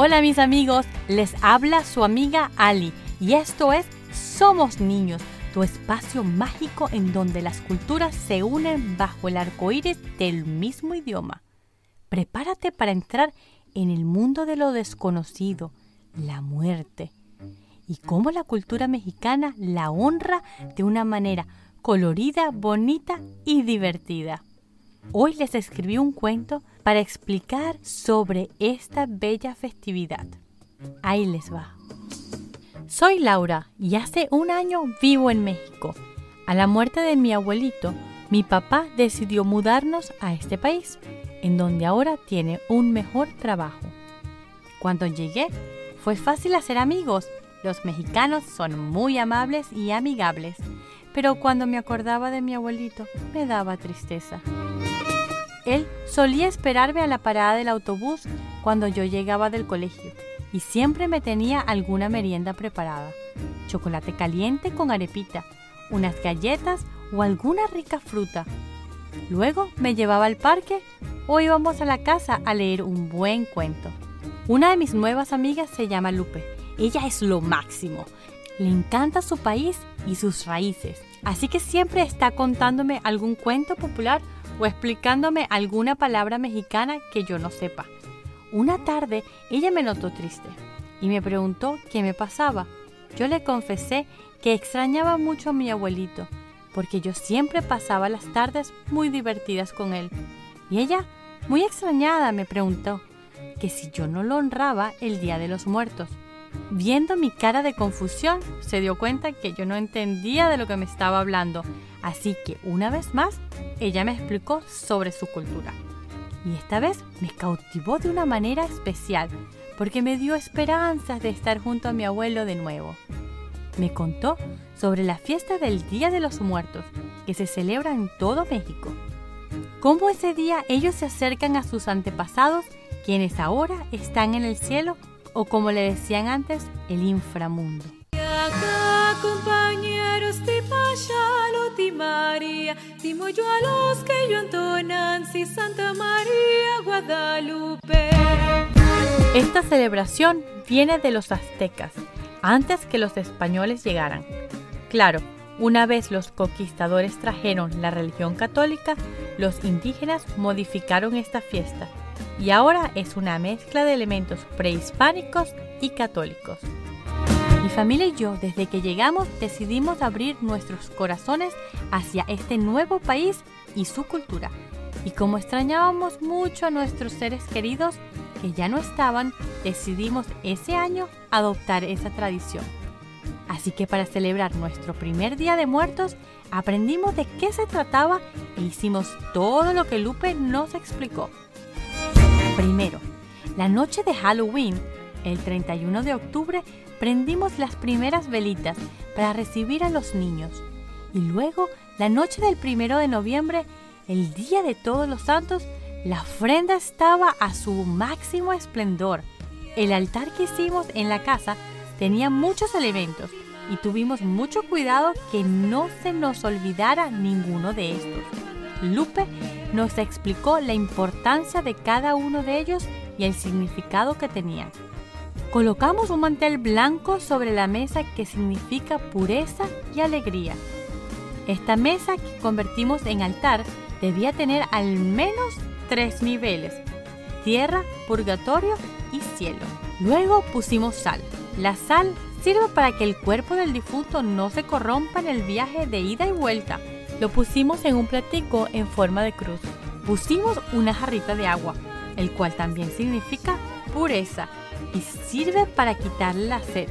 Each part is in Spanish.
Hola mis amigos, les habla su amiga Ali y esto es Somos Niños, tu espacio mágico en donde las culturas se unen bajo el arco iris del mismo idioma. Prepárate para entrar en el mundo de lo desconocido, la muerte, y cómo la cultura mexicana la honra de una manera colorida, bonita y divertida. Hoy les escribí un cuento para explicar sobre esta bella festividad. Ahí les va. Soy Laura y hace un año vivo en México. A la muerte de mi abuelito, mi papá decidió mudarnos a este país, en donde ahora tiene un mejor trabajo. Cuando llegué, fue fácil hacer amigos. Los mexicanos son muy amables y amigables, pero cuando me acordaba de mi abuelito, me daba tristeza. Él solía esperarme a la parada del autobús cuando yo llegaba del colegio y siempre me tenía alguna merienda preparada. Chocolate caliente con arepita, unas galletas o alguna rica fruta. Luego me llevaba al parque o íbamos a la casa a leer un buen cuento. Una de mis nuevas amigas se llama Lupe. Ella es lo máximo. Le encanta su país y sus raíces. Así que siempre está contándome algún cuento popular o explicándome alguna palabra mexicana que yo no sepa. Una tarde ella me notó triste y me preguntó qué me pasaba. Yo le confesé que extrañaba mucho a mi abuelito, porque yo siempre pasaba las tardes muy divertidas con él. Y ella, muy extrañada, me preguntó que si yo no lo honraba el Día de los Muertos. Viendo mi cara de confusión, se dio cuenta que yo no entendía de lo que me estaba hablando, así que una vez más ella me explicó sobre su cultura. Y esta vez me cautivó de una manera especial, porque me dio esperanzas de estar junto a mi abuelo de nuevo. Me contó sobre la fiesta del Día de los Muertos, que se celebra en todo México. Cómo ese día ellos se acercan a sus antepasados, quienes ahora están en el cielo, o como le decían antes, el inframundo. compañeros María, yo a los que yo Santa María Guadalupe. Esta celebración viene de los aztecas, antes que los españoles llegaran. Claro, una vez los conquistadores trajeron la religión católica, los indígenas modificaron esta fiesta y ahora es una mezcla de elementos prehispánicos y católicos. Mi familia y yo, desde que llegamos, decidimos abrir nuestros corazones hacia este nuevo país y su cultura. Y como extrañábamos mucho a nuestros seres queridos que ya no estaban, decidimos ese año adoptar esa tradición. Así que para celebrar nuestro primer Día de Muertos, aprendimos de qué se trataba e hicimos todo lo que Lupe nos explicó. Primero, la noche de Halloween, el 31 de octubre, prendimos las primeras velitas para recibir a los niños. Y luego, la noche del primero de noviembre, el día de todos los santos, la ofrenda estaba a su máximo esplendor. El altar que hicimos en la casa tenía muchos elementos y tuvimos mucho cuidado que no se nos olvidara ninguno de estos. Lupe nos explicó la importancia de cada uno de ellos y el significado que tenían. Colocamos un mantel blanco sobre la mesa que significa pureza y alegría. Esta mesa que convertimos en altar debía tener al menos tres niveles, tierra, purgatorio y cielo. Luego pusimos sal. La sal sirve para que el cuerpo del difunto no se corrompa en el viaje de ida y vuelta. Lo pusimos en un platico en forma de cruz. Pusimos una jarrita de agua, el cual también significa pureza y sirve para quitarle la sed.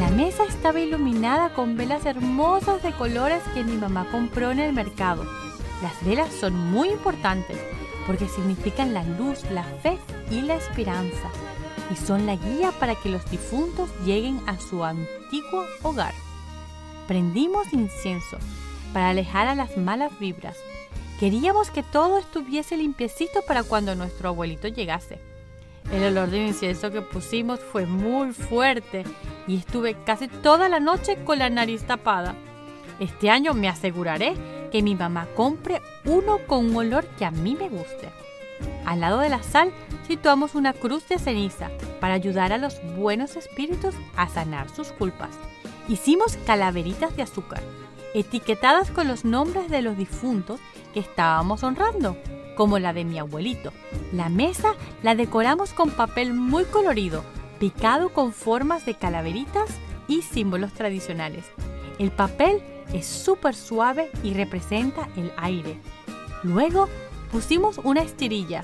La mesa estaba iluminada con velas hermosas de colores que mi mamá compró en el mercado. Las velas son muy importantes porque significan la luz, la fe y la esperanza y son la guía para que los difuntos lleguen a su antiguo hogar. Prendimos incienso para alejar a las malas vibras. Queríamos que todo estuviese limpiecito para cuando nuestro abuelito llegase. El olor de incienso que pusimos fue muy fuerte y estuve casi toda la noche con la nariz tapada. Este año me aseguraré que mi mamá compre uno con un olor que a mí me guste. Al lado de la sal situamos una cruz de ceniza para ayudar a los buenos espíritus a sanar sus culpas. Hicimos calaveritas de azúcar, etiquetadas con los nombres de los difuntos que estábamos honrando, como la de mi abuelito. La mesa la decoramos con papel muy colorido, picado con formas de calaveritas y símbolos tradicionales. El papel es súper suave y representa el aire. Luego pusimos una estirilla.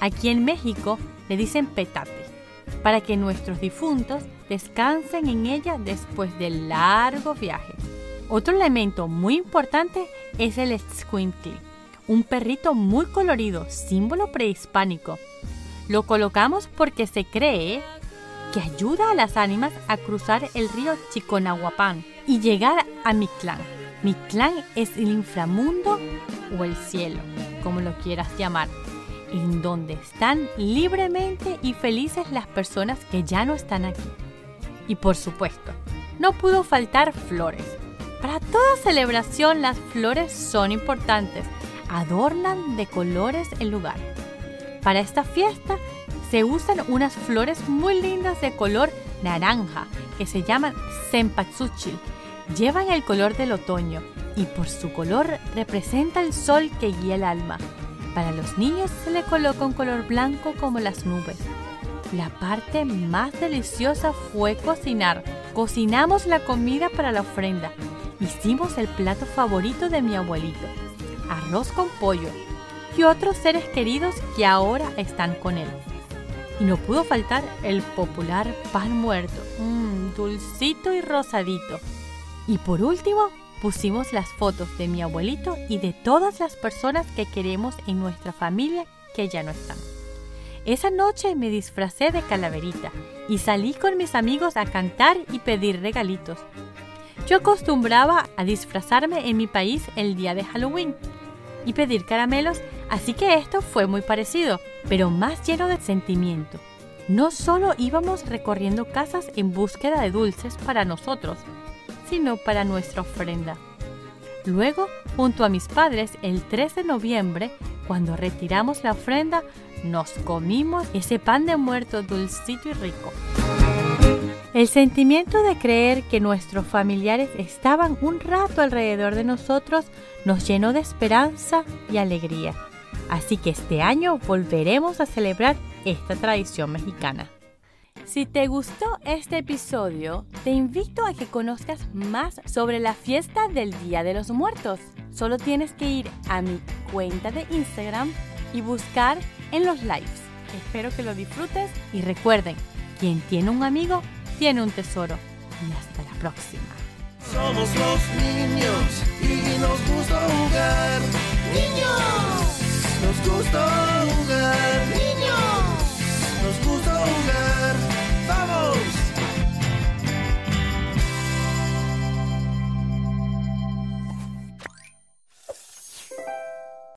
Aquí en México le dicen petate, para que nuestros difuntos descansen en ella después del largo viaje. Otro elemento muy importante es el squinkly, un perrito muy colorido, símbolo prehispánico. Lo colocamos porque se cree que ayuda a las ánimas a cruzar el río Chiconahuapán y llegar a Mictlán. Mictlán es el inframundo o el cielo, como lo quieras llamar, en donde están libremente y felices las personas que ya no están aquí. Y por supuesto, no pudo faltar flores. Para toda celebración las flores son importantes, adornan de colores el lugar. Para esta fiesta se usan unas flores muy lindas de color naranja que se llaman cempasúchil. Llevan el color del otoño y por su color representa el sol que guía el alma. Para los niños se le coloca un color blanco como las nubes. La parte más deliciosa fue cocinar. Cocinamos la comida para la ofrenda. Hicimos el plato favorito de mi abuelito, arroz con pollo y otros seres queridos que ahora están con él. Y no pudo faltar el popular pan muerto, mmm, dulcito y rosadito. Y por último, pusimos las fotos de mi abuelito y de todas las personas que queremos en nuestra familia que ya no están. Esa noche me disfracé de calaverita y salí con mis amigos a cantar y pedir regalitos. Yo acostumbraba a disfrazarme en mi país el día de Halloween y pedir caramelos, así que esto fue muy parecido, pero más lleno de sentimiento. No solo íbamos recorriendo casas en búsqueda de dulces para nosotros, sino para nuestra ofrenda. Luego, junto a mis padres, el 3 de noviembre, cuando retiramos la ofrenda, nos comimos ese pan de muerto dulcito y rico. El sentimiento de creer que nuestros familiares estaban un rato alrededor de nosotros nos llenó de esperanza y alegría. Así que este año volveremos a celebrar esta tradición mexicana. Si te gustó este episodio, te invito a que conozcas más sobre la fiesta del Día de los Muertos. Solo tienes que ir a mi cuenta de Instagram y buscar en los lives. Espero que lo disfrutes y recuerden, quien tiene un amigo tiene un tesoro. Y hasta la próxima. Somos los niños y nos gusta jugar.